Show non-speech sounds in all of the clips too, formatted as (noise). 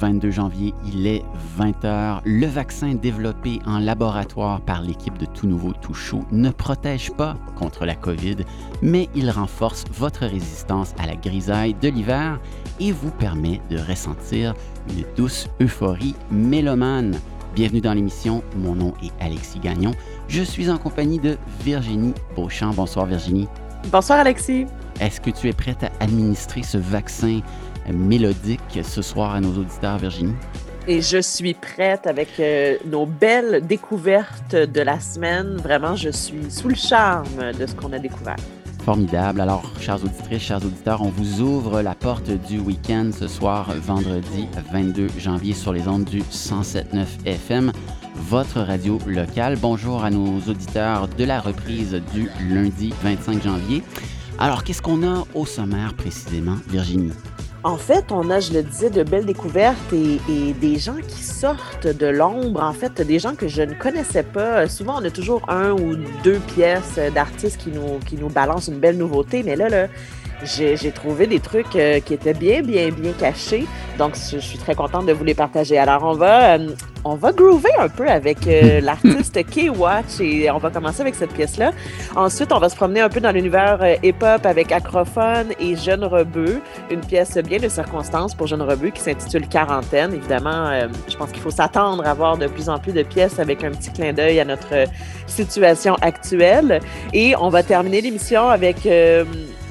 22 janvier, il est 20h. Le vaccin développé en laboratoire par l'équipe de Tout Nouveau, Tout Chaud ne protège pas contre la COVID, mais il renforce votre résistance à la grisaille de l'hiver et vous permet de ressentir une douce euphorie mélomane. Bienvenue dans l'émission, mon nom est Alexis Gagnon. Je suis en compagnie de Virginie Beauchamp. Bonsoir Virginie. Bonsoir Alexis. Est-ce que tu es prête à administrer ce vaccin mélodique ce soir à nos auditeurs, Virginie? Et je suis prête avec euh, nos belles découvertes de la semaine. Vraiment, je suis sous le charme de ce qu'on a découvert. Formidable. Alors, chers auditrices, chers auditeurs, on vous ouvre la porte du week-end ce soir, vendredi 22 janvier, sur les ondes du 107.9 FM, votre radio locale. Bonjour à nos auditeurs de la reprise du lundi 25 janvier. Alors, qu'est-ce qu'on a au sommaire précisément, Virginie? En fait, on a, je le disais, de belles découvertes et, des gens qui sortent de l'ombre. En fait, des gens que je ne connaissais pas. Souvent, on a toujours un ou deux pièces d'artistes qui nous, qui nous balancent une belle nouveauté. Mais là, là j'ai trouvé des trucs euh, qui étaient bien, bien, bien cachés. Donc, je, suis très contente de vous les partager. Alors, on va, euh, on va groover un peu avec euh, (laughs) l'artiste K-Watch et on va commencer avec cette pièce-là. Ensuite, on va se promener un peu dans l'univers hip-hop avec Acrophone et Jeune Rebeu, une pièce bien de circonstance pour Jeune Rebeu qui s'intitule Quarantaine. Évidemment, je pense qu'il faut s'attendre à voir de plus en plus de pièces avec un petit clin d'œil à notre situation actuelle. Et on va terminer l'émission avec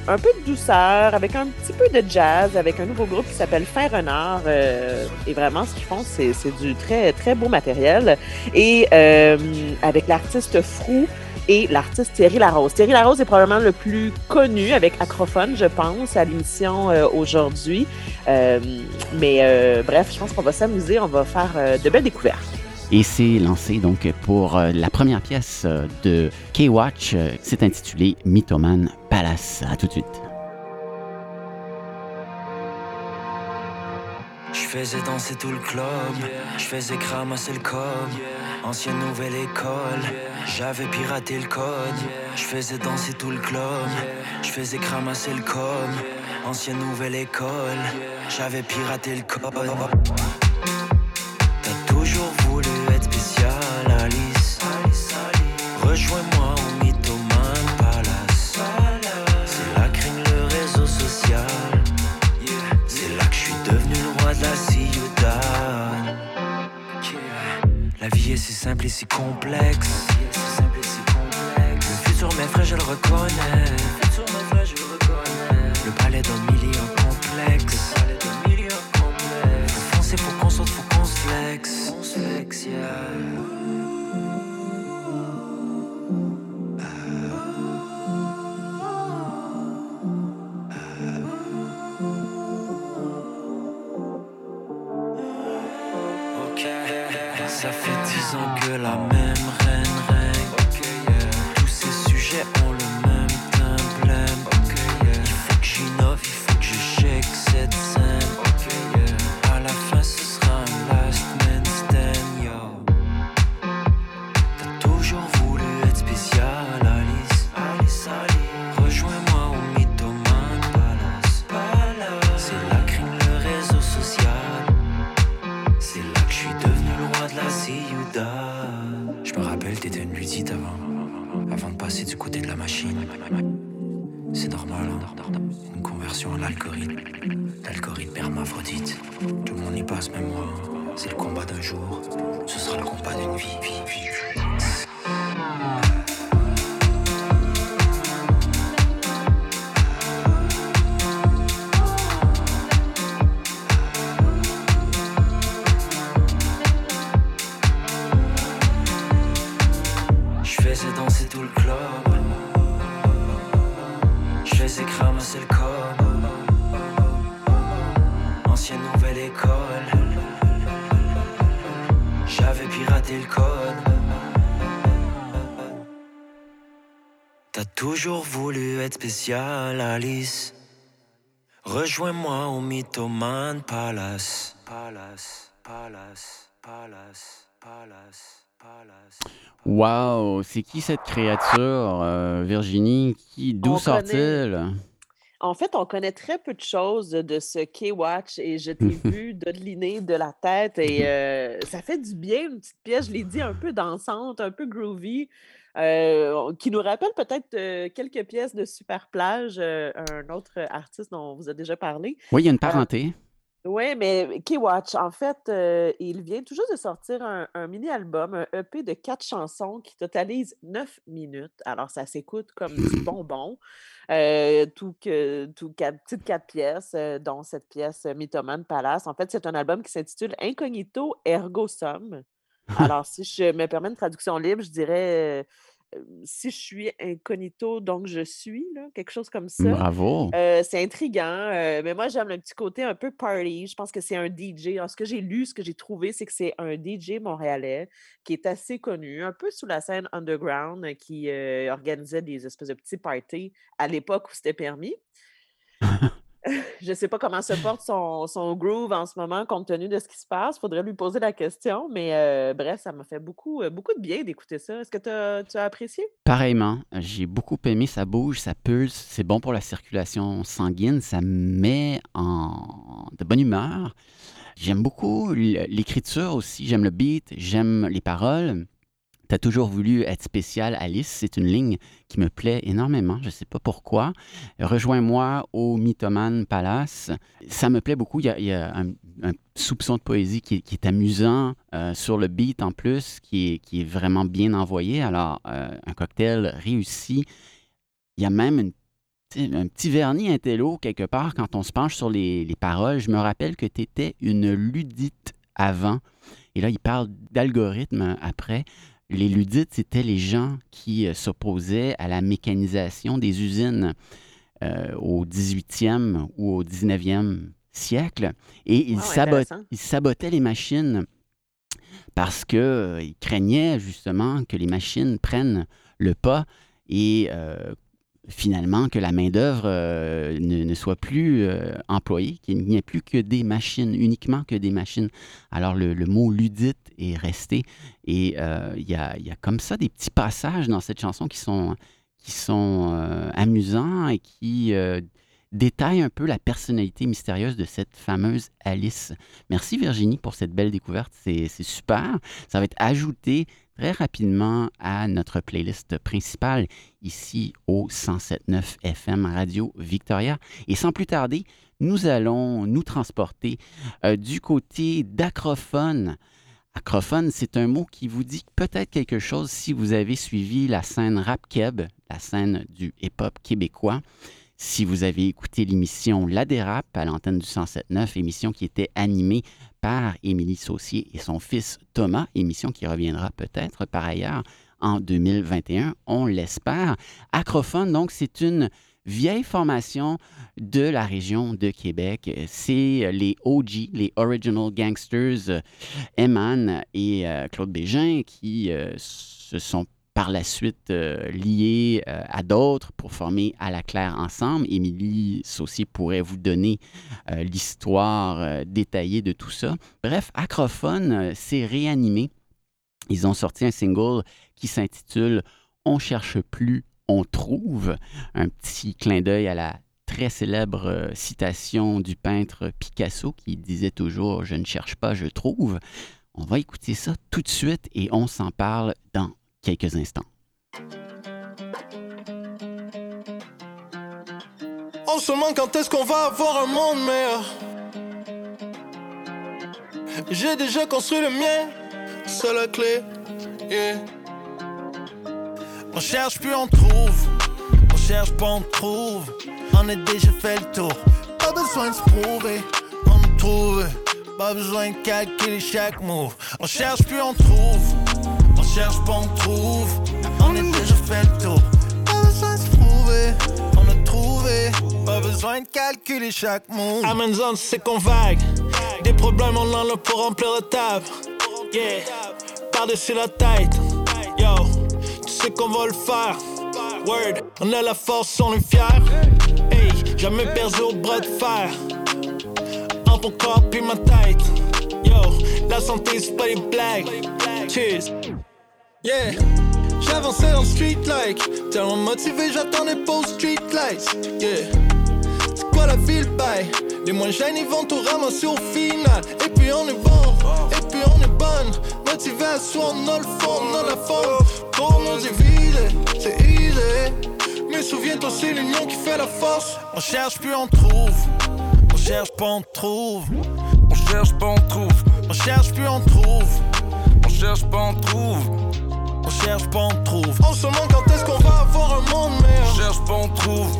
un peu de douceur, avec un petit peu de jazz, avec un nouveau groupe qui s'appelle Fin Renard. Euh, et vraiment, ce qu'ils font, c'est, du très, très beau matériel. Et euh, avec l'artiste Frou et l'artiste Thierry Larose. Thierry Larose est probablement le plus connu avec Acrophone, je pense, à l'émission euh, aujourd'hui. mais bref, je pense qu'on va s'amuser, on va faire de belles découvertes. Et c'est lancé donc pour euh, la première pièce euh, de K-Watch. Euh, c'est intitulé Mythoman Palace. À tout de suite. Je faisais danser tout le club, je faisais cramasser le code. Ancienne nouvelle école, j'avais piraté le code. Je faisais danser tout le club, je faisais cramasser le code. Ancienne nouvelle école, j'avais piraté le code. Rejoins-moi au Mythoman Palace. C'est là que le réseau social. C'est là que je suis devenu le roi de la ciudad. La vie est si simple et si complexe. Le futur m'effraie, je le reconnais. Le palais d'un million complexe. Faut foncer, faut qu'on saute, faut qu'on se flex. Être spécial, Alice. Rejoins-moi au Mythoman Palace. Palace, Palace, Palace, Palace, Palace. Wow, c'est qui cette créature, euh, Virginie? Qui, d'où On sort-il? En fait, on connaît très peu de choses de ce K-Watch et je t'ai (laughs) vu dodeliner de la tête et euh, ça fait du bien, une petite pièce, je l'ai dit, un peu dansante, un peu groovy, euh, qui nous rappelle peut-être euh, quelques pièces de Super Plage, un autre artiste dont on vous a déjà parlé. Oui, il y a une parenté. Oui, mais K-Watch, en fait, euh, il vient tout juste de sortir un, mini-album, un EP de quatre chansons qui totalise neuf minutes. Alors, ça s'écoute comme du (laughs) bonbon. Euh, tout, que, tout quatre, petites quatre pièces, euh, dont cette pièce Mythoman Palace. En fait, c'est un album qui s'intitule Incognito Ergo Sum. Alors, si je me permets une traduction libre, je dirais si je suis incognito, donc je suis, là, quelque chose comme ça. Bravo. c'est intriguant, mais moi, j'aime le petit côté un peu party. Je pense que c'est un DJ. Alors, ce que j'ai lu, ce que j'ai trouvé, c'est que c'est un DJ montréalais qui est assez connu, un peu sous la scène underground, qui organisait des espèces de petits parties à l'époque où c'était permis. (laughs) je ne sais pas comment se porte son, groove en ce moment, compte tenu de ce qui se passe. Il faudrait lui poser la question. Mais euh, bref, ça m'a fait beaucoup, euh, beaucoup de bien d'écouter ça. Est-ce que tu as apprécié? Pareillement. J'ai beaucoup aimé. Ça bouge, ça pulse. C'est bon pour la circulation sanguine. Ça met en bonne humeur. J'aime beaucoup l'écriture aussi. J'aime le beat. J'aime les paroles. Tu as toujours voulu être spécial, Alice. C'est une ligne qui me plaît énormément. Je ne sais pas pourquoi. Rejoins-moi au Mythoman Palace. Ça me plaît beaucoup. Il y a, un, soupçon de poésie qui, est amusant euh, sur le beat en plus, qui est, vraiment bien envoyé. Alors, euh, un cocktail réussi. Il y a même un petit vernis intello quelque part quand on se penche sur les, les paroles. Je me rappelle que tu étais une ludite avant. Et là, il parle d'algorithme après. Les ludites, c'était les gens qui euh, s'opposaient à la mécanisation des usines euh, au 18e ou au 19e siècle. Et ils, sabotaient les machines parce qu'ils euh, craignaient justement que les machines prennent le pas et finalement que la main-d'œuvre euh, ne, soit plus euh, employée, qu'il n'y ait plus que des machines, uniquement que des machines. Alors le, mot ludite est resté. Et euh, il y, a, comme ça des petits passages dans cette chanson qui sont, qui sont amusants et qui détaillent un peu la personnalité mystérieuse de cette fameuse Alice. Merci Virginie pour cette belle découverte. C'est super. Ça va être ajouté très rapidement à notre playlist principale ici au 107.9 FM Radio Victoria. Et sans plus tarder, nous allons nous transporter euh, du côté d'acrophone. Acrophone, c'est un mot qui vous dit peut-être quelque chose si vous avez suivi la scène rap keb, la scène du hip-hop québécois. Si vous avez écouté l'émission La Dérape à l'antenne du 107.9, émission qui était animée par Émilie Saucier et son fils Thomas, émission qui reviendra peut-être par ailleurs en 2021, on l'espère. Acrophone, donc, c'est une vieille formation de la région de Québec. C'est les OG, les Original Gangsters, Eman et euh, Claude Bégin qui euh, se sont par la suite euh, liés euh, à d'autres pour former à la claire ensemble. Émilie Saucier pourrait vous donner euh, l'histoire détaillée de tout ça. Bref, Acrophone s'est réanimé. Ils ont sorti un single qui s'intitule On cherche plus, on trouve. Un petit clin d'œil à la très célèbre citation du peintre Picasso qui disait toujours Je ne cherche pas, je trouve. On va écouter ça tout de suite et on s'en parle dans quelques instants. On se demande quand est-ce qu'on va avoir un monde meilleur? J'ai déjà construit le mien, c'est la clé. On cherche puis on trouve, on cherche pas on trouve. On a déjà fait le tour, pas besoin de se prouver, on trouve. Pas besoin de calculer chaque move. On cherche puis on trouve cherche pas, on trouve. On est déjà fait le tour. Pas besoin de se prouver, on a trouvé. Pas besoin de calculer chaque mot. Amazon, c'est qu'on vague. Des problèmes, on en a pour remplir la table. Yeah, par-dessus la tête. Yo, tu sais qu'on va le faire. Word, on a la force, on est fiers. Hey, jamais perdu au bras de fer. En ton corps, puis ma tête. Yo, la santé, c'est pas des blagues. Cheers. Yeah, j'avançais dans le street like. Tellement motivé, j'attendais pour street lights. Yeah, quoi la ville baille. Les moins jeunes, ils vont tout ramasser au final. Et puis on est bon, et puis on est bonne. Motivation, on a le fond, on a la forme. Pour nous diviser, c'est easy. Mais souviens-toi, c'est l'union qui fait la force. On cherche puis on trouve. On cherche pas, on trouve. On cherche pas, on trouve. On cherche puis on trouve. On cherche pas, on trouve. On cherche pas, on trouve. On se demande quand est-ce qu'on va avoir un monde meilleur? On cherche pas, on trouve.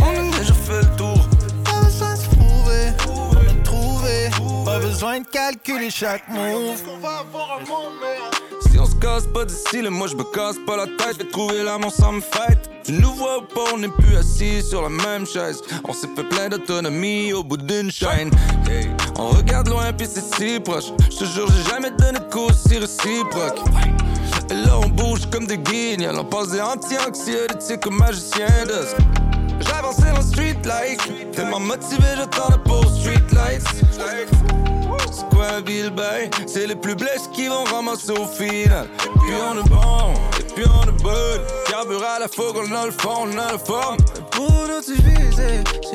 On a déjà fait le tour. Pas besoin de se prouver, on a trouvé. Pas besoin de calculer chaque move. On va avoir un monde meilleur? Si on se casse pas d'ici, là, moi je me casse pas la tête. Je vais trouver l'amour sans me fight. Tu nous vois ou pas, on n'est plus assis sur la même chaise. On s'est fait plein d'autonomie au bout d'une chaîne. Hey, on regarde loin puis c'est si proche. Je te jure, j'ai jamais donné de cours si réciproque. Et là, on bouge comme des guignols. On passe des anti-anxiolytiques comme magicien d'os. J'avance dans street like. Tellement motivé, j'attends la pause street lights. C'est quoi? C'est les plus blesses qui vont ramasser au final. Et puis on est bon, et puis on est bon. Carbure à la fougue, on a le fond, on a la forme. Pour nous c'est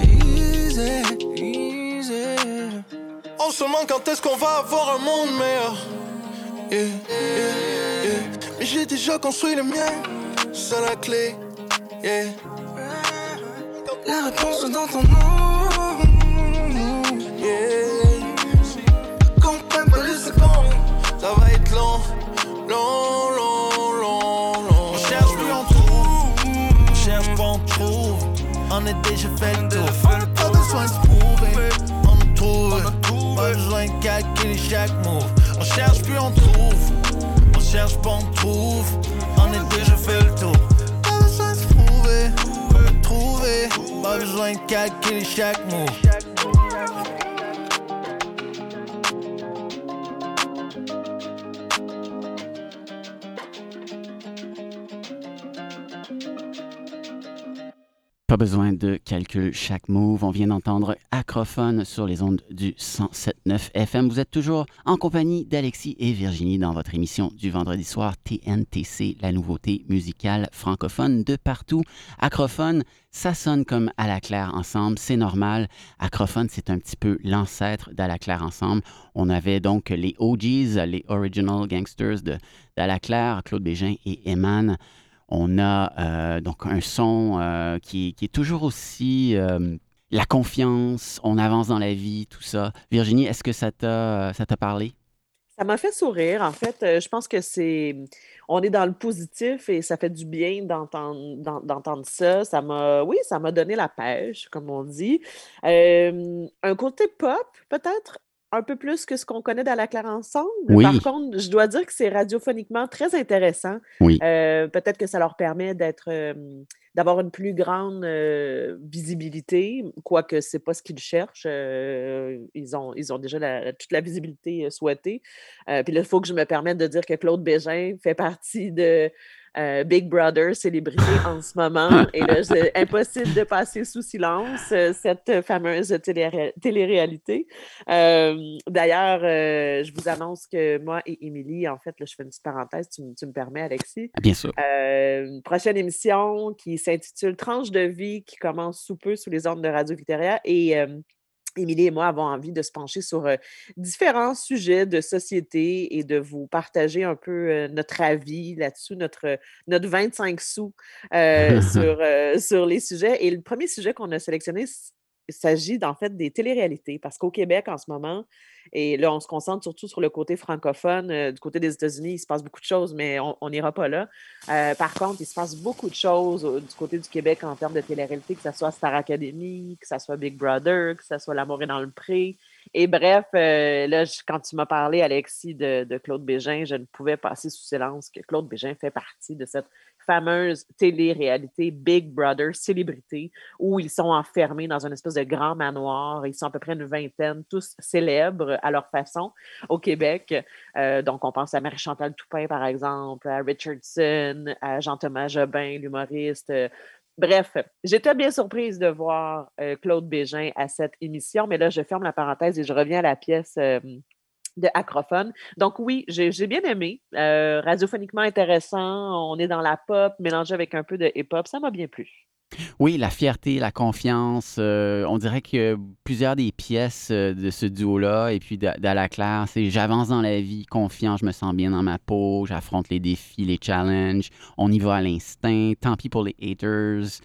easy, easy. On se demande quand est-ce qu'on va avoir un monde meilleur? Yeah. Mais j'ai déjà construit le mien. C'est la clé. Yeah. La réponse dans ton nom. Yeah. Comprends pas les secondes. Ça va être long, long, long, long, long. On cherche puis on trouve. On cherche puis on trouve. On est déjà fait le tour. Pas besoin de se prouver. On nous trouve. Pas besoin de calculer chaque move. Cherche puis on trouve. On est déjà fait le tour. Pas besoin de se prouver. Trouver. Pas besoin de calculer chaque move. Pas besoin de calcul chaque move. On vient d'entendre Acrophone sur les ondes du 107.9 FM. Vous êtes toujours en compagnie d'Alexis et Virginie dans votre émission du vendredi soir TNTC, la nouveauté musicale francophone de partout. Acrophone, ça sonne comme à la claire ensemble, c'est normal. Acrophone, c'est un petit peu l'ancêtre d'à la claire ensemble. On avait donc les OGs, les Original Gangsters de la claire, Claude Bégin et Eman. On a euh, donc un son euh, qui, est toujours aussi euh, la confiance, on avance dans la vie, tout ça. Virginie, est-ce que ça t'a parlé? Ça m'a fait sourire, en fait. Je pense que c'est. On est dans le positif et ça fait du bien d'entendre d'en- d'entendre ça. Ça m'a. Oui, ça m'a donné la pêche, comme on dit. Un côté pop, peut-être? Un peu plus que ce qu'on connaît dans la Claire ensemble. Oui. Par contre, je dois dire que c'est radiophoniquement très intéressant. Oui. Euh, peut-être que ça leur permet d'être. euh, d'avoir une plus grande euh, visibilité, quoique c'est pas ce qu'ils cherchent. ils, ont, ils ont déjà la- toute la visibilité souhaitée. Puis là, il faut que je me permette de dire que Claude Bégin fait partie de euh, Big Brother, célébrité en ce moment. (laughs) Et là, c'est impossible de passer sous silence euh, cette fameuse télé- télé-réalité. Euh, D'ailleurs, je vous annonce que moi et Émilie, en fait, là, je fais une petite parenthèse, tu, me- tu me permets, Alexis. Bien sûr. Prochaine émission qui s'intitule Tranche de vie qui commence sous peu sous les ordres de Radio Victoria. Et Émilie et moi avons envie de se pencher sur euh, différents sujets de société et de vous partager un peu euh, notre avis là-dessus, notre, notre 25 sous euh, (laughs) sur, euh, sur les sujets. Et le premier sujet qu'on a sélectionné, il s'agit en fait des téléréalités, parce qu'au Québec en ce moment, et là on se concentre surtout sur le côté francophone, euh, du côté des États-Unis, il se passe beaucoup de choses, mais on n'ira pas là. Euh, par contre, il se passe beaucoup de choses euh, du côté du Québec en termes de télé-réalité, que ce soit Star Academy, que ce soit Big Brother, que ce soit L'amour est dans le pré. Et bref, là, quand tu m'as parlé, Alexis, de, de Claude Bégin, je ne pouvais passer sous silence que Claude Bégin fait partie de cette fameuse télé-réalité Big Brother célébrité où ils sont enfermés dans une espèce de grand manoir. Ils sont à peu près une vingtaine, tous célèbres à leur façon au Québec. Euh, donc, on pense à Marie-Chantal Toupin, par exemple, à Richardson, à Jean-Thomas Jobin, l'humoriste. Bref, j'étais bien surprise de voir euh, Claude Bégin à cette émission, mais là, je ferme la parenthèse et je reviens à la pièce euh, de Acrophone. Donc oui, j'ai bien aimé. Euh, radiophoniquement intéressant, on est dans la pop, mélangé avec un peu de hip-hop, ça m'a bien plu. Oui, la fierté, la confiance. euh, on dirait que plusieurs des pièces euh, de ce duo-là, et puis de- d'À la Claire, c'est j'avance dans la vie, confiant, je me sens bien dans ma peau, j'affronte les défis, les challenges, on y va à l'instinct. Tant pis pour les haters,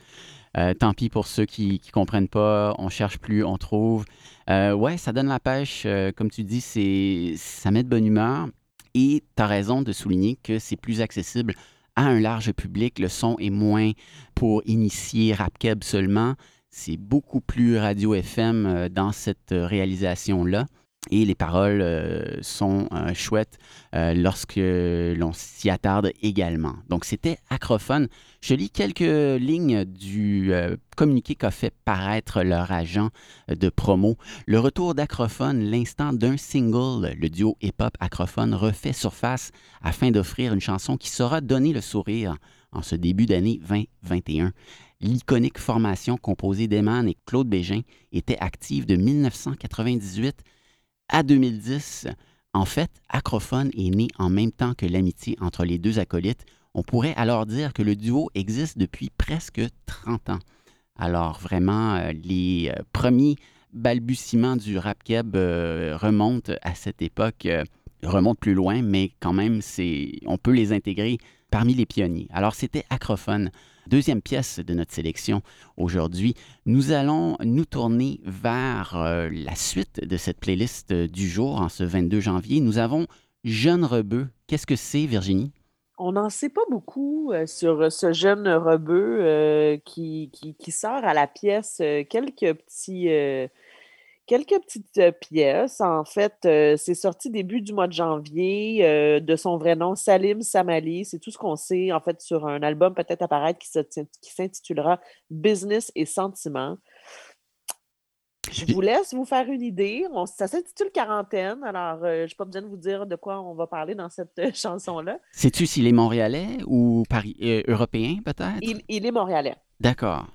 euh, tant pis pour ceux qui ne comprennent pas, on cherche plus, on trouve. Euh, ouais, ça donne la pêche. euh, comme tu dis, c'est ça met de bonne humeur. Et tu as raison de souligner que c'est plus accessible à un large public. Le son est moins pour initier Rapkeb seulement. C'est beaucoup plus radio FM dans cette réalisation-là. Et les paroles euh, sont euh, chouettes euh, lorsque l'on s'y attarde également. Donc, c'était Acrophone. Je lis quelques lignes du communiqué qu'a fait paraître leur agent de promo. Le retour d'Acrophone, l'instant d'un single, le duo hip-hop Acrophone refait surface afin d'offrir une chanson qui saura donner le sourire en ce début d'année 2021. L'iconique formation composée d'Eman et Claude Bégin était active de 1998 à 2010. En fait, Acrophone est né en même temps que l'amitié entre les deux acolytes. On pourrait alors dire que le duo existe depuis presque 30 ans. Alors vraiment, euh, les euh, premiers balbutiements du rap keb euh, remontent à cette époque, remontent plus loin, mais quand même, on peut les intégrer parmi les pionniers. Alors c'était Acrophone, deuxième pièce de notre sélection aujourd'hui. Nous allons nous tourner vers euh, la suite de cette playlist euh, du jour en ce 22 janvier. Nous avons Jeune Rebeu. Qu'est-ce que c'est, Virginie? On n'en sait pas beaucoup euh, sur ce jeune rebeu qui, sort à la pièce quelques petits. Quelques petites euh, pièces. En fait, euh, c'est sorti début du mois de janvier euh, de son vrai nom, Salim Samali. C'est tout ce qu'on sait, en fait, sur un album peut-être apparaître qui s'intitulera Business et Sentiments. Je vous laisse vous faire une idée. On- ça s'intitule Quarantaine. Alors, je n'ai pas besoin de vous dire de quoi on va parler dans cette chanson-là. Sais-tu s'il est montréalais ou Paris, européen, peut-être? Il, il est montréalais. D'accord.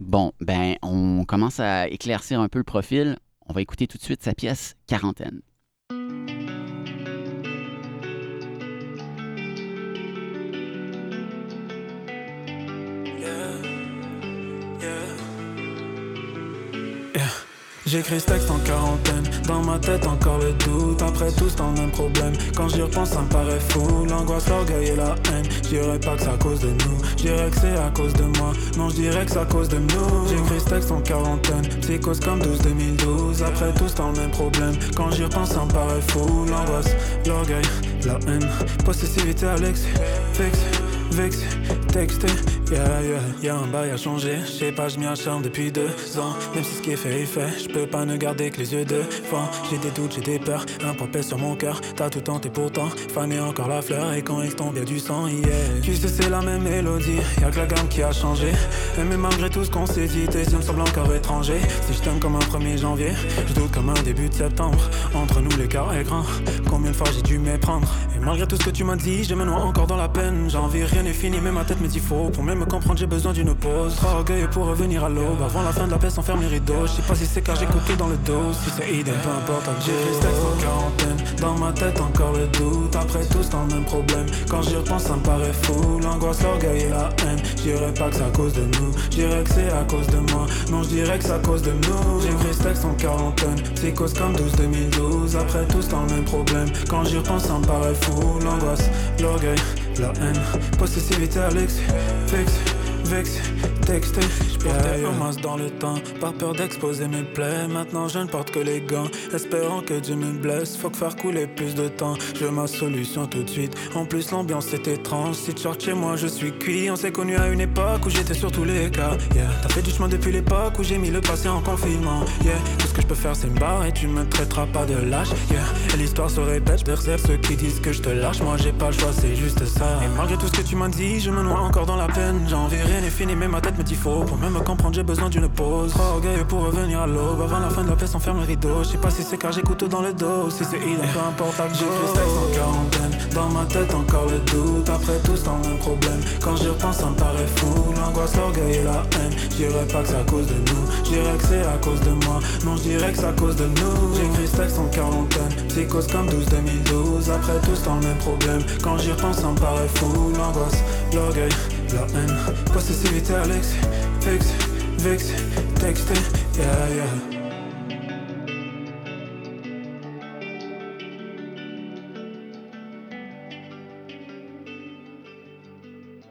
Bon, ben, on commence à éclaircir un peu le profil. On va écouter tout de suite sa pièce Quarantaine. J'écris ce texte en quarantaine, dans ma tête encore le doute. Après tout, c'est un même problème. Quand j'y repense, ça me paraît fou. L'angoisse, l'orgueil et la haine. J'irais pas que c'est à cause de nous. J'irais que c'est à cause de moi. Non, je dirais que c'est à cause de nous. J'écris ce texte en quarantaine, psychose comme 12-2012. Après tout, c'est un même problème. Quand j'y repense, ça me paraît fou. L'angoisse, l'orgueil, la haine. Possessivité, Alex, fixe. Vex, texté, yeah, yeah, y'a un bail à changer. Je sais pas, je m'y acharne depuis deux ans. Même si ce qui est fait est fait, je peux pas ne garder que les yeux devant. J'ai des doutes, j'ai des peurs, un poids pèse sur mon cœur. T'as tout tenté pourtant, faner encore la fleur. Et quand il tombe, y'a du sang, yeah. Tu sais, c'est la même mélodie, y'a que la gamme qui a changé. Mais malgré tout ce qu'on s'est dit, tes yeux me semblent encore étrangers. Si je t'aime comme un 1er janvier, je doute comme un début de septembre. Entre nous, l'écart est grand. Combien de fois j'ai dû méprendre? Et malgré tout ce que tu m'as dit, je me encore dans la peine. J'ai envie, rien n'est fini, mais ma tête me dit faux. Pour même me comprendre, j'ai besoin d'une pause. Orgueil pour revenir à l'aube. Avant la fin de la paix, sans fermer les rideaux. Je sais pas si c'est car j'écoute tout dans le dos. Si c'est idem, peu importe. J'ai texte en quarantaine. Dans ma tête, encore le doute. Après tout, c'est un même problème. Quand j'y repense, ça me paraît fou. L'angoisse, l'orgueil et la haine. Je dirais pas que c'est à cause de nous. Je dirais que c'est à cause de moi. Non, je dirais que c'est à cause de nous. Ce texte en quarantaine. Psychose comme 12-2012. Après tout, c'est un même problème. Quand j'y repense, ça me paraît fou. L'angoisse, l'orgueil, la haine. Possessivité, Alex, fixe, vex, texté. J'portais un masque dans le temps, par peur d'exposer mes plaies. Maintenant, je ne porte que les gants, espérant que Dieu me blesse. Faut que faire couler plus de temps, je veux ma solution tout de suite. En plus, l'ambiance est étrange. Si tu chez moi, je suis cuit. On s'est connu à une époque où j'étais sur tous les cas. Yeah, t'as fait du chemin depuis l'époque où j'ai mis le passé en confinement. Yeah, tout ce que je peux faire, c'est me barrer. Tu me traiteras pas de lâche. Yeah, et l'histoire se répète. Je préserve ceux qui disent que je te lâche. Moi, j'ai pas le choix, c'est juste ça. Et malgré tout ce que tu m'as dit, je me noie encore dans la peine. J'ai envie, rien n'est fini, mais ma tête me dit faux. Pour même me comprendre, j'ai besoin d'une pause. Trop orgueilleux pour revenir à l'aube. Avant la fin de la paix, on ferme le rideau. Je sais pas si c'est car j'écoute tout dans le dos. Si c'est idem, peu importe la J'ai ce en quarantaine. Dans ma tête, encore le doute. Après tout, c'est un même problème. Quand j'y repense, ça me paraît fou. L'angoisse, l'orgueil et la haine. Je dirais pas que c'est à cause de nous. Je dirais que c'est à cause de moi. Non, je dirais que c'est à cause de nous. J'écris ce texte en quarantaine. Psychose comme 12-2012. Après tout, c'est un même problème. Quand j'y repense, ça me paraît fou. L'angoisse, l'orgueil, la haine. Possessivité, Alex. Vex, vex, texte, yeah, yeah.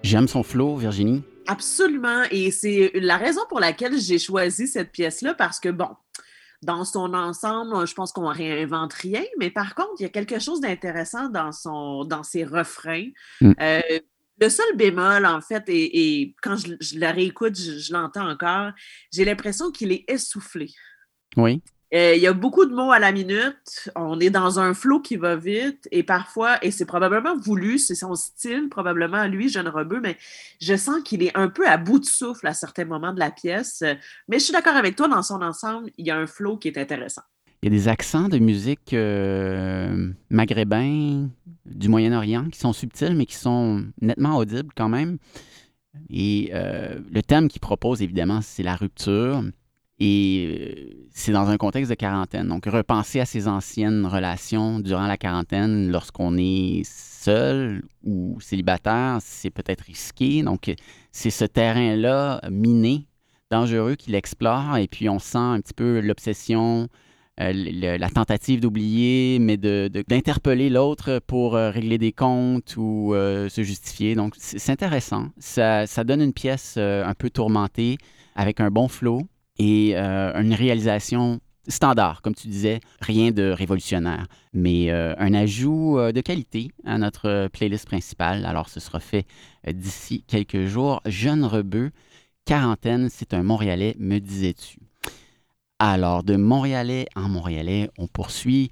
J'aime son flow, Virginie. Absolument. Et c'est la raison pour laquelle j'ai choisi cette pièce-là, parce que, bon, dans son ensemble, je pense qu'on réinvente rien, mais par contre, il y a quelque chose d'intéressant dans, son, dans ses refrains. Mm. Euh, le seul bémol, en fait, et, quand je, je la réécoute, je, je l'entends encore, j'ai l'impression qu'il est essoufflé. Oui. Euh, il y a beaucoup de mots à la minute. On est dans un flot qui va vite et parfois, et c'est probablement voulu, c'est son style, probablement lui, Jeune Rebeu, mais je sens qu'il est un peu à bout de souffle à certains moments de la pièce. Mais je suis d'accord avec toi, dans son ensemble, il y a un flot qui est intéressant. Il y a des accents de musique euh, maghrébins, du Moyen-Orient, qui sont subtils, mais qui sont nettement audibles quand même. Et euh, le thème qu'il propose, évidemment, c'est la rupture. Et euh, c'est dans un contexte de quarantaine. Donc, repenser à ses anciennes relations durant la quarantaine, lorsqu'on est seul ou célibataire, c'est peut-être risqué. Donc, c'est ce terrain-là miné, dangereux qu'il explore. Et puis, on sent un petit peu l'obsession, euh, la tentative d'oublier, mais de- de- d'interpeller l'autre pour euh, régler des comptes ou euh, se justifier. Donc, c'est intéressant. Ça, ça donne une pièce un peu tourmentée avec un bon flow et une réalisation standard, comme tu disais, rien de révolutionnaire, mais un ajout de qualité à notre playlist principale. Alors, ce sera fait d'ici quelques jours. Jeune Rebeu, quarantaine, c'est un Montréalais, me disais-tu. Alors, de Montréalais en Montréalais, on poursuit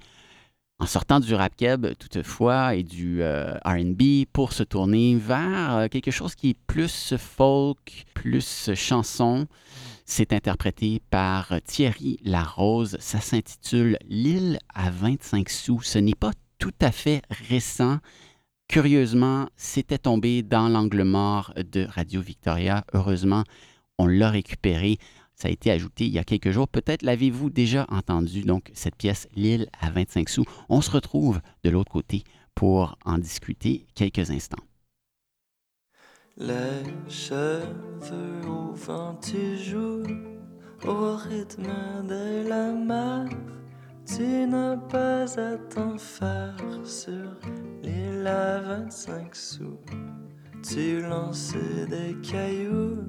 en sortant du rap keb toutefois et du euh, R&B pour se tourner vers euh, quelque chose qui est plus folk, plus chanson. C'est interprété par Thierry Larose. Ça s'intitule L'île à 25 sous. Ce n'est pas tout à fait récent. Curieusement, c'était tombé dans l'angle mort de Radio Victoria. Heureusement, on l'a récupéré. Ça a été ajouté il y a quelques jours. Peut-être l'avez-vous déjà entendu, donc cette pièce L'île à 25 sous. On se retrouve de l'autre côté pour en discuter quelques instants. Les cheveux au vent, tu joues au rythme de la mer. Tu n'as pas à t'en faire sur l'île à 25 sous. Tu lances des cailloux,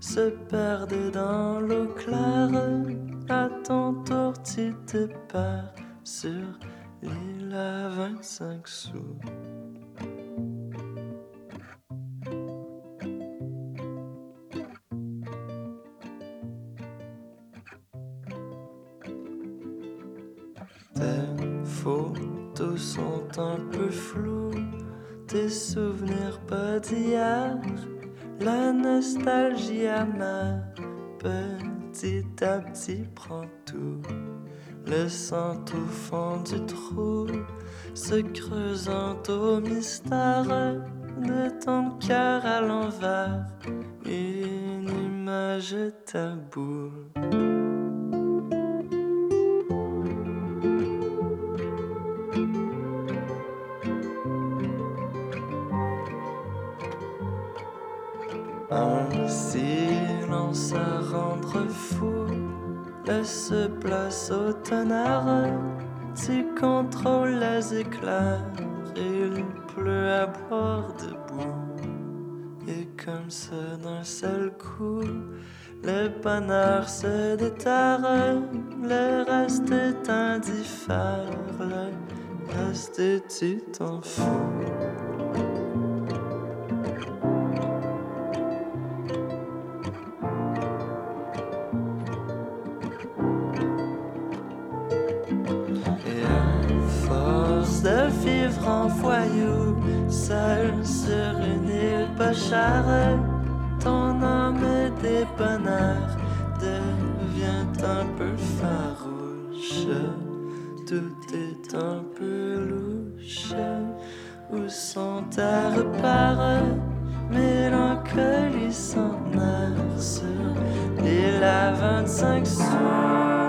se perdent dans l'eau claire. À ton tour, tu te perds sur l'île à 25 sous. Tes photos sont un peu floues, tes souvenirs pas d'hier, la nostalgie amère, petit à petit prend tout. Le sang au fond du trou, se creusant au mystère de ton cœur à l'envers, une image taboue. Silence à rendre fou laisse place au tonnerre. Tu contrôles les éclairs, il pleut à boire debout. Et comme ça d'un seul coup, le bonheur se déterre, le reste t'indiffère, le reste tu t'en fous. Seul sur une île pas ton âme des bonheurs devient un peu farouche. Tout est un peu louche. Où sont tes repères? Mélancolie s'en erre sur l'île à 25 sous. À 25 sous.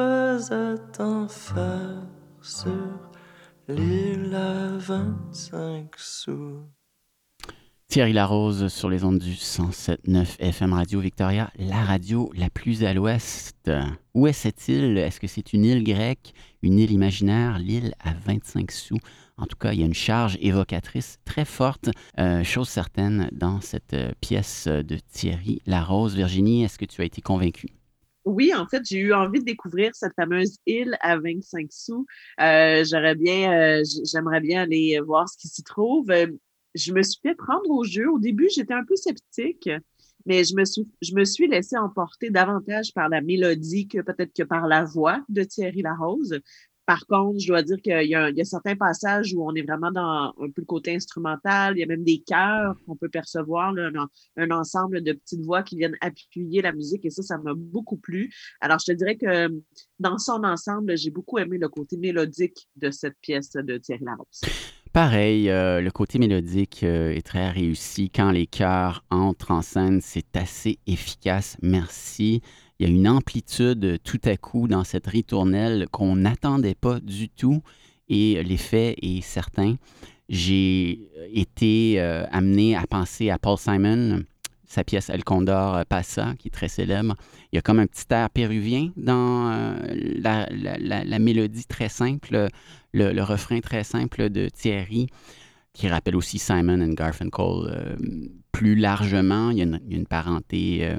Pas t'en faire sur l'île à 25 sous. Thierry Larose sur les ondes du 107.9 FM Radio Victoria, la radio la plus à l'ouest. Où est cette île? Est-ce que c'est une île grecque, une île imaginaire, l'île à 25 sous? En tout cas, il y a une charge évocatrice très forte, euh, chose certaine, dans cette euh, pièce de Thierry Larose. Virginie, est-ce que tu as été convaincue? Oui, en fait, j'ai eu envie de découvrir cette fameuse île à 25 sous. Euh, j'aurais bien, j'aimerais bien aller voir ce qui s'y trouve je me suis fait prendre au jeu. Au début, j'étais un peu sceptique, mais je me suis, je me suis laissé emporter davantage par la mélodie que peut-être que par la voix de Thierry Larose. Par contre, je dois dire qu'il y, a, certains passages où on est vraiment dans un peu le côté instrumental. Il y a même des chœurs qu'on peut percevoir, un, ensemble de petites voix qui viennent appuyer la musique et ça, ça m'a beaucoup plu. Alors, je te dirais que dans son ensemble, j'ai beaucoup aimé le côté mélodique de cette pièce de Thierry Larose. Pareil, euh, le côté mélodique euh, est très réussi. Quand les chœurs entrent en scène, c'est assez efficace. Merci. Il y a une amplitude tout à coup dans cette ritournelle qu'on n'attendait pas du tout et l'effet est certain. J'ai été euh, amené à penser à Paul Simon, sa pièce El Condor Passa, qui est très célèbre. Il y a comme un petit air péruvien dans la, mélodie très simple le, refrain très simple de Thierry, qui rappelle aussi Simon and Garfunkel euh, plus largement. Il y a une, parenté euh,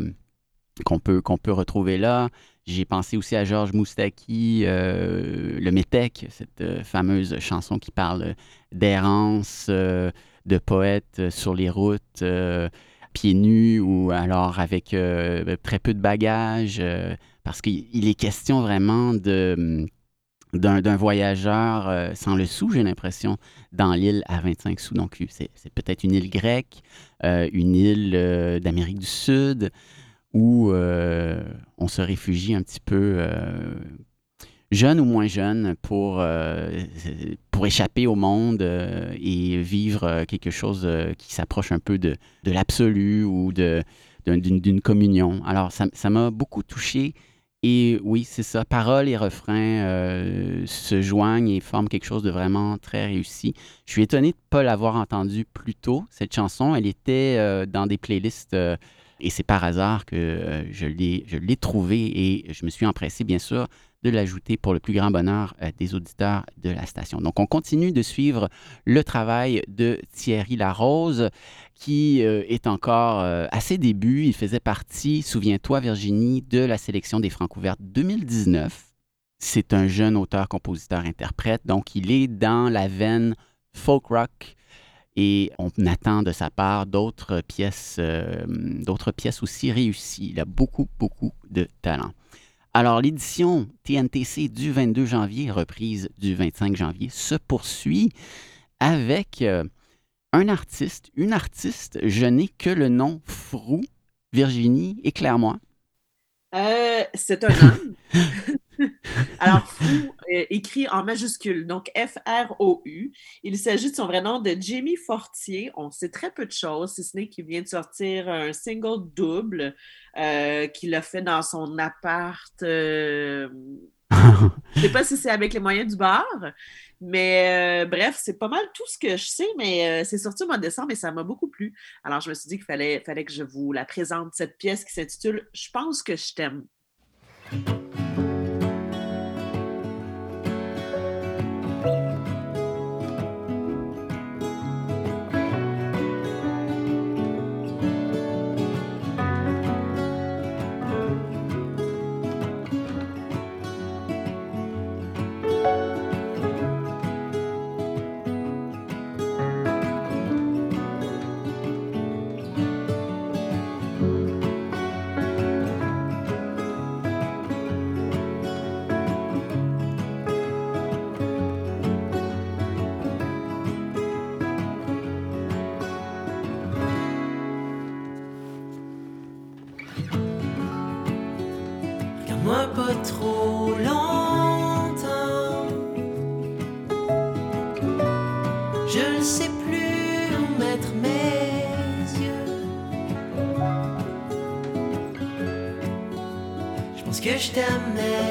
qu'on peut, retrouver là. J'ai pensé aussi à Georges Moustaki, euh, le Métèque, cette fameuse chanson qui parle d'errance, de poètes sur les routes, pieds nus ou alors avec très peu de bagages, parce qu'il est question vraiment de d'un voyageur euh, sans le sou, j'ai l'impression, dans l'île à 25 sous. Donc, c'est peut-être une île grecque, euh, une île euh, d'Amérique du Sud, où on se réfugie un petit peu, jeune ou moins jeune, pour, pour échapper au monde et vivre quelque chose qui s'approche un peu de, l'absolu ou d'une communion. Alors, ça m'a beaucoup touché et oui, c'est ça. Paroles et refrains euh, se joignent et forment quelque chose de vraiment très réussi. Je suis étonné de ne pas l'avoir entendue plus tôt, cette chanson. Elle était euh, dans des playlists euh, et c'est par hasard que je l'ai trouvée et je me suis empressé, bien sûr, de l'ajouter pour le plus grand bonheur euh, des auditeurs de la station. Donc, on continue de suivre le travail de Thierry Larose, qui euh, est encore euh, à ses débuts. Il faisait partie, souviens-toi, Virginie, de la sélection des Francouvertes 2019. C'est un jeune auteur, compositeur, interprète, donc il est dans la veine folk rock et on attend de sa part d'autres pièces, d'autres pièces aussi réussies. Il a beaucoup, beaucoup de talent. Alors, l'édition TNTC du 22 janvier, reprise du 25 janvier, se poursuit avec euh, un artiste, une artiste, je n'ai que le nom Frou. Virginie, éclaire-moi. Euh, c'est un homme. (laughs) Alors, Fou, euh, écrit en majuscule, donc F-R-O-U. Il s'agit de son vrai nom de Jamie Fortier. On sait très peu de choses, si ce n'est qu'il vient de sortir un single double euh, qu'il a fait dans son appart. (laughs) Je ne sais pas si c'est avec les moyens du bar, mais bref, c'est pas mal tout ce que je sais, mais c'est sorti au mois de décembre et ça m'a beaucoup plu. Alors, je me suis dit qu'il fallait, fallait que je vous la présente, cette pièce qui s'intitule Je pense que je t'aime. Que je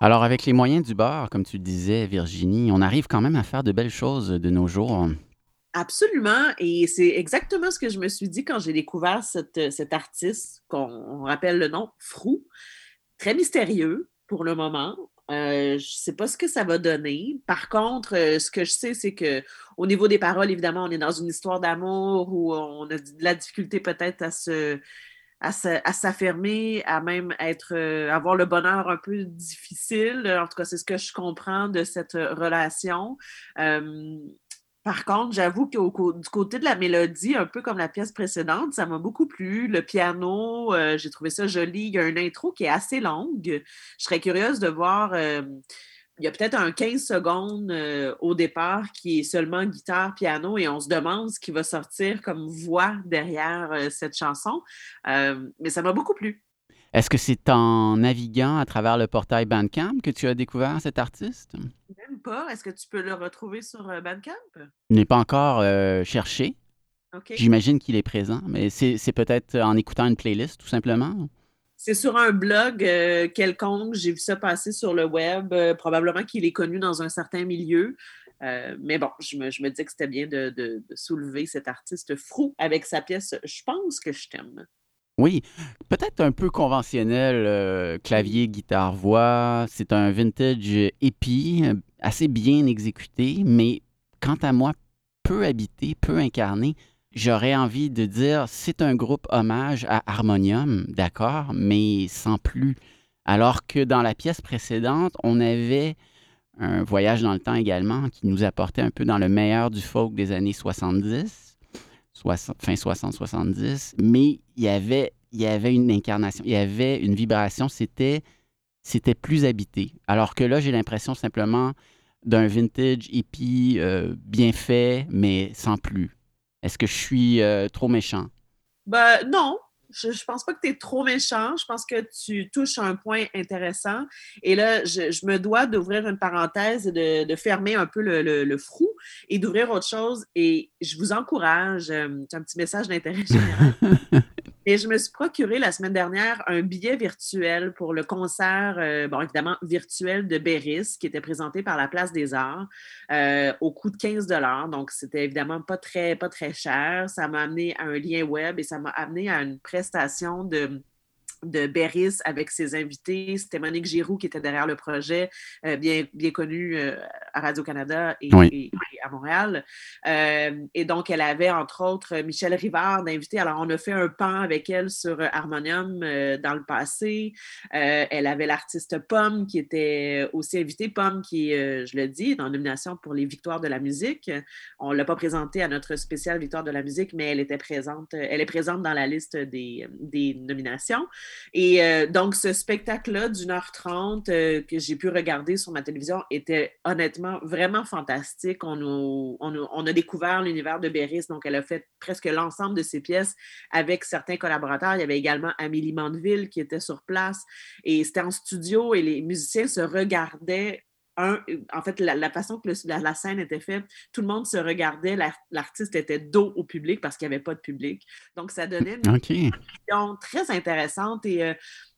Alors, avec les moyens du bord, comme tu disais, Virginie, on arrive quand même à faire de belles choses de nos jours. Absolument. Et c'est exactement ce que je me suis dit quand j'ai découvert cet artiste, qu'on rappelle le nom, Frou. Très mystérieux pour le moment. Euh, je ne sais pas ce que ça va donner. Par contre, euh, ce que je sais, c'est que au niveau des paroles, évidemment, on est dans une histoire d'amour où on a de la difficulté peut-être à se à s'affirmer, à même être, euh, avoir le bonheur un peu difficile. En tout cas, c'est ce que je comprends de cette euh, relation. Par contre, j'avoue que du côté de la mélodie, un peu comme la pièce précédente, ça m'a beaucoup plu. Le piano, euh, j'ai trouvé ça joli. Il y a une intro qui est assez longue. Je serais curieuse de voir. Il y a peut-être un 15 secondes euh, au départ qui est seulement guitare-piano et on se demande ce qui va sortir comme voix derrière euh, cette chanson. Euh, mais ça m'a beaucoup plu. Est-ce que c'est en naviguant à travers le portail Bandcamp que tu as découvert cet artiste? Même pas. Est-ce que tu peux le retrouver sur Bandcamp? Je n'ai pas encore cherché. J'imagine qu'il est présent, mais c'est peut-être en écoutant une playlist, tout simplement. C'est sur un blog euh, quelconque. J'ai vu ça passer sur le web. Euh, probablement qu'il est connu dans un certain milieu. Euh, mais bon, je me, disais que c'était bien de, soulever cet artiste frou avec sa pièce Je pense que je t'aime. Oui, peut-être un peu conventionnel, clavier, guitare, voix. C'est un vintage épi, assez bien exécuté, mais quant à moi, peu habité, peu incarné. J'aurais envie de dire, c'est un groupe hommage à Harmonium, d'accord, mais sans plus. Alors que dans la pièce précédente, on avait un voyage dans le temps également qui nous apportait un peu dans le meilleur du folk des années 70, 60 fin 60-70, mais il y avait il y avait une incarnation, il y avait une vibration, c'était c'était plus habité. Alors que là, j'ai l'impression simplement d'un vintage hippie euh, bien fait, mais sans plus. Est-ce que je suis euh, trop méchant? Ben non, je, je pense pas que tu es trop méchant. Je pense que tu touches un point intéressant. Et là, je, je me dois d'ouvrir une parenthèse, et de, de fermer un peu le, le, le frou et d'ouvrir autre chose. Et je vous encourage, euh, c'est un petit message d'intérêt général. (laughs) Et je me suis procuré la semaine dernière un billet virtuel pour le concert, euh, bon, évidemment, virtuel de Béris, qui était présenté par la Place des Arts euh, au coût de 15 Donc, c'était évidemment pas très, pas très cher. Ça m'a amené à un lien web et ça m'a amené à une prestation de de Béris avec ses invités. C'était Monique Giroux qui était derrière le projet, euh, bien, bien connue euh, à Radio-Canada et, Oui. et- et Montréal. Euh, et donc, elle avait, entre autres, Michel Rivard d'invité. Alors, on a fait un pan avec elle sur euh, Harmonium euh, dans le passé. Elle avait l'artiste Pomme qui était aussi invitée. Pomme qui, je le dis, est en nomination pour les Victoires de la musique. On ne l'a pas présentée à notre spécial Victoire de la musique, mais elle était présente. Elle est présente dans la liste des, des nominations. Et donc, ce spectacle-là d'une heure trente que j'ai pu regarder sur ma télévision était honnêtement vraiment fantastique. On, nous- on a découvert l'univers de Béris, donc elle a fait presque l'ensemble de ses pièces avec certains collaborateurs. Il y avait également Amélie Mandeville qui était sur place et c'était en studio et les musiciens se regardaient. Un, en fait, la, la façon que le- la, la scène était faite, tout le monde se regardait, la- l'artiste était dos au public parce qu'il n'y avait pas de public. Donc, ça donnait une OK. discussion très intéressante et euh,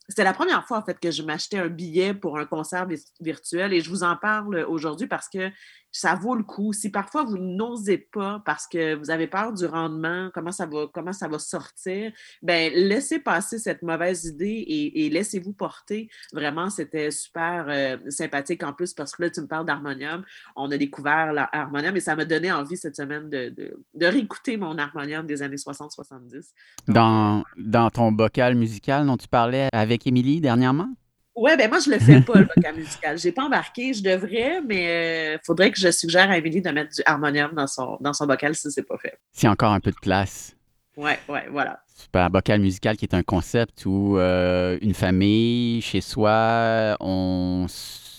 c'était la première fois en fait que je m'achetais un billet pour un concert virtuel et je vous en parle aujourd'hui parce que ça vaut le coup. Si parfois vous n'osez pas parce que vous avez peur du rendement, comment ça va, comment ça va sortir, ben laissez passer cette mauvaise idée et, laissez-vous porter. Vraiment, c'était super euh, sympathique en plus parce que là, tu me parles d'harmonium. On a découvert l'harmonium et ça m'a donné envie cette semaine de, de, réécouter mon harmonium des années 60-70. Dans, dans ton bocal musical dont tu parlais avec Émilie dernièrement? Ouais, ben moi, je le fais pas, le vocal musical. J'ai pas embarqué, je devrais, mais il euh, faudrait que je suggère à Émilie de mettre du harmonium dans son, dans son bocal si c'est pas fait. A encore un peu de place. Ouais, ouais, voilà. Super. Bocal musical qui est un concept où euh, une famille, chez soi, on,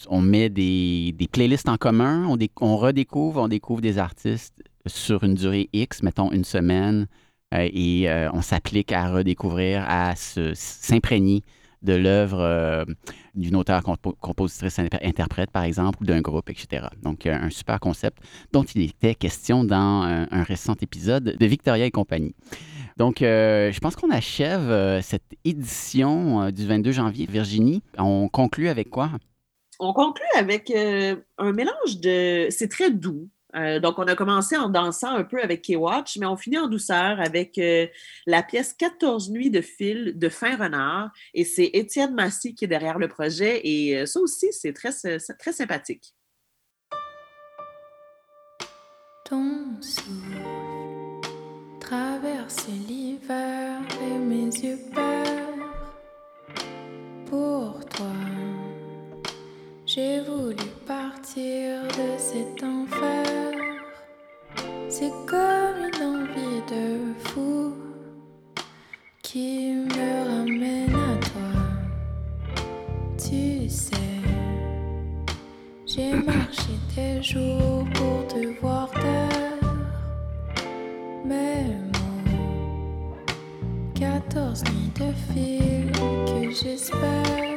on met des, des, playlists en commun, on, on, redécouvre, on découvre des artistes sur une durée X, mettons une semaine, euh, et on s'applique à redécouvrir, à s'imprégner de l'œuvre euh, d'une auteure, compositrice, interprète, par exemple, ou d'un groupe, etc. Donc, un super concept dont il était question dans un, récent épisode de Victoria et compagnie. Donc, euh, je pense qu'on achève euh, cette édition du 22 janvier. Virginie, on conclut avec quoi? On conclut avec un mélange de... C'est très doux. Euh, donc, on a commencé en dansant un peu avec K-Watch, mais on finit en douceur avec euh, la pièce 14 nuits de fil de Fin Renard. Et c'est Étienne Massy qui est derrière le projet. Et euh, ça aussi, c'est très, très sympathique. Ton souffle traverse l'hiver et mes yeux pour toi. J'ai voulu partir de cet enfer. C'est comme une envie de fou qui me ramène à toi. Tu sais, j'ai (coughs) marché des jours pour te voir terre. Mes mots, 14 nuits de fil que j'espère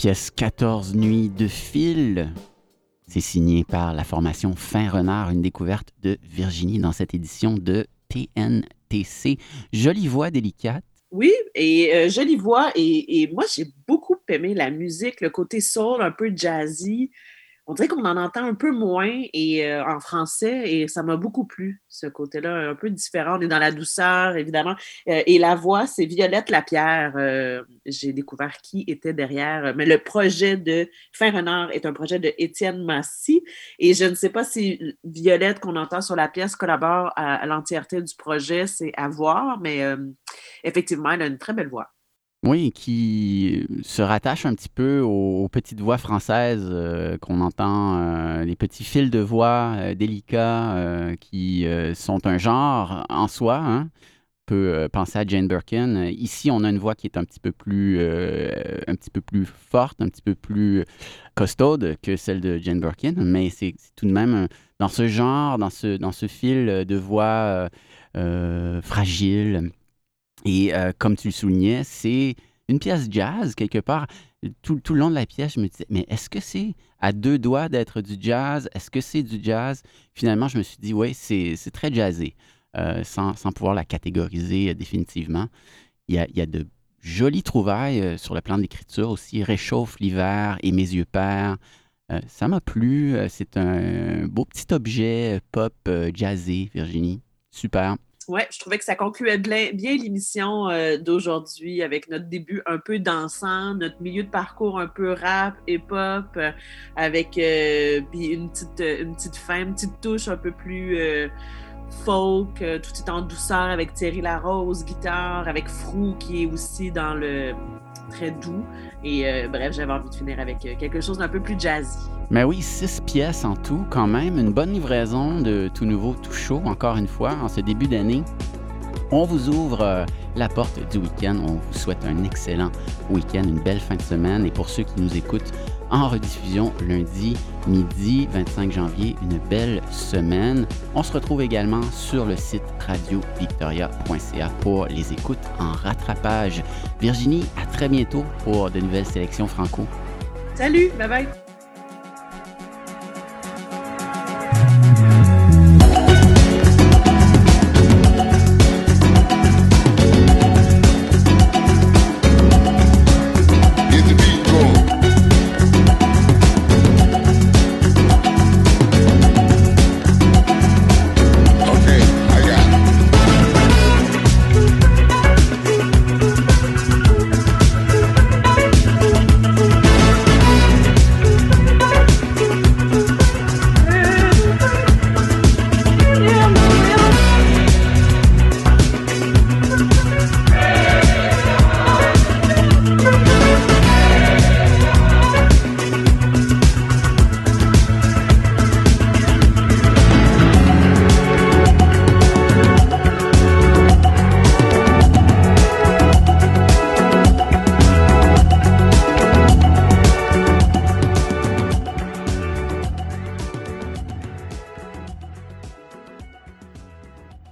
pièce 14 nuits de fil, c'est signé par la formation Fin Renard, une découverte de Virginie dans cette édition de TNTC. Jolie voix délicate. Oui, et euh, jolie voix. Et, et moi, j'ai beaucoup aimé la musique, le côté soul, un peu jazzy on dirait qu'on en entend un peu moins et, euh, en français et ça m'a beaucoup plu, ce côté-là, un peu différent. On est dans la douceur, évidemment. Euh, et la voix, c'est Violette Lapierre. Euh, j'ai découvert qui était derrière. Mais le projet de Fin Renard est un projet de Étienne Massy. Et je ne sais pas si Violette, qu'on entend sur la pièce, collabore à l'entièreté du projet. C'est à voir, mais effectivement, elle a une très belle voix. Oui, qui se rattache un petit peu aux, petites voix françaises euh, qu'on entend, euh, les petits fils de voix euh, délicats qui sont un genre en soi. Hein. On peut penser à Jane Birkin. Ici, on a une voix qui est un petit peu plus, un petit peu plus forte, un petit peu plus costaude que celle de Jane Birkin, mais c'est tout de même dans ce genre, dans ce, dans ce fil de voix fragile et euh, comme tu le soulignais, c'est une pièce jazz quelque part. Tout, tout, le long de la pièce, je me disais, mais est-ce que c'est à deux doigts d'être du jazz? Est-ce que c'est du jazz? Finalement, je me suis dit, oui, c'est très jazzé, euh, sans, sans, pouvoir la catégoriser euh, définitivement. Il y, a, il y, a, de jolies trouvailles sur le plan de l'écriture aussi. Réchauffe l'hiver et mes yeux pères. ça m'a plu. C'est un beau petit objet pop jazzé, Virginie. Super. Ouais, je trouvais que ça concluait bien l'émission euh, d'aujourd'hui avec notre début un peu dansant, notre milieu de parcours un peu rap et pop, euh, avec euh, une, petite, une petite fin, une petite touche un peu plus folk, tout est en douceur avec Thierry Larose, guitare, avec Frou qui est aussi dans le très doux. Et euh, bref, j'avais envie de finir avec euh, quelque chose d'un peu plus jazzy. Mais oui, six pièces en tout, quand même. Une bonne livraison de tout nouveau, tout chaud, encore une fois, en ce début d'année. On vous ouvre euh, la porte du week-end. On vous souhaite un excellent week-end, une belle fin de semaine. Et pour ceux qui nous écoutent en rediffusion lundi midi 25 janvier. Une belle semaine. On se retrouve également sur le site radiovictoria.ca pour les écoutes en rattrapage. Virginie, à très bientôt pour de nouvelles sélections franco. Salut, bye bye.